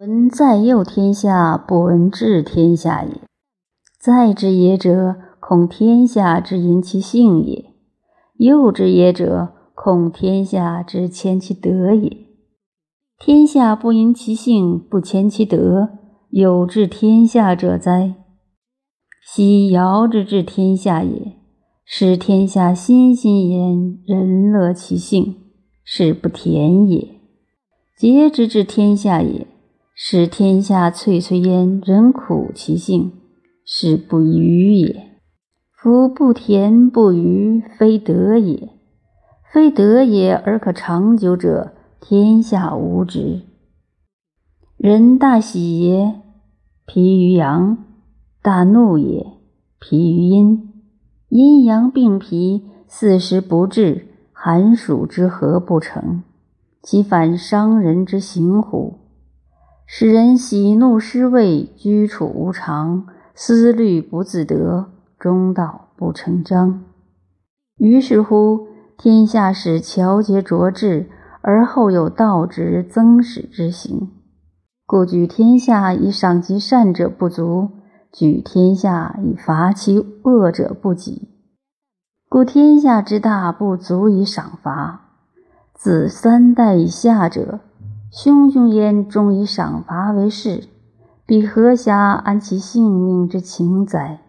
闻在右天下，不闻治天下也。在之也者，恐天下之淫其性也；右之也者，恐天下之迁其德也。天下不因其性，不迁其德，有治天下者哉？昔尧之治天下也，使天下欣欣焉，人乐其性，是不田也；桀之治天下也。使天下翠翠焉，人苦其性，是不愚也。夫不田不愚，非德也。非德也而可长久者，天下无之。人大喜也，疲于阳；大怒也，疲于阴。阴阳并疲，四时不治，寒暑之和不成，其反伤人之行乎？使人喜怒失位，居处无常，思虑不自得，中道不成章。于是乎，天下始巧节卓志，而后有道之增使之行。故举天下以赏其善者不足，举天下以罚其恶者不及。故天下之大不足以赏罚，自三代以下者。汹汹焉，终以赏罚为事，彼何暇安其性命之情哉？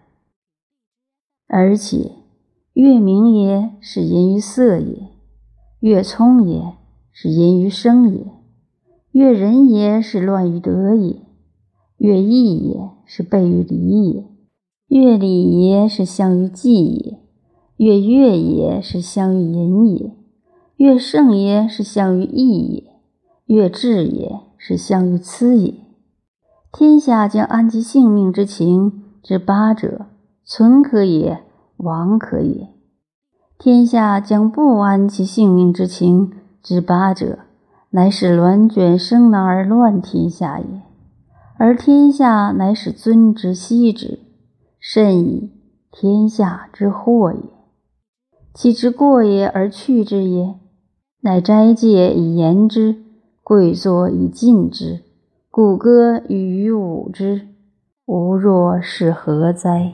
而且，月明也是淫于色也，月聪也是淫于声也，月仁也是乱于德也，月义也是悖于礼也，月礼也是相于祭也，月乐也是相于淫也，月盛也是相于义也。越智也是相于疵也。天下将安其性命之情之八者，存可也，亡可也；天下将不安其性命之情之八者，乃使卵卷生囊而乱天下也。而天下乃使尊之息之，甚矣！天下之祸也。其之过也而去之也，乃斋戒以言之。贵作以尽之，鼓歌以舞之，吾若是何哉？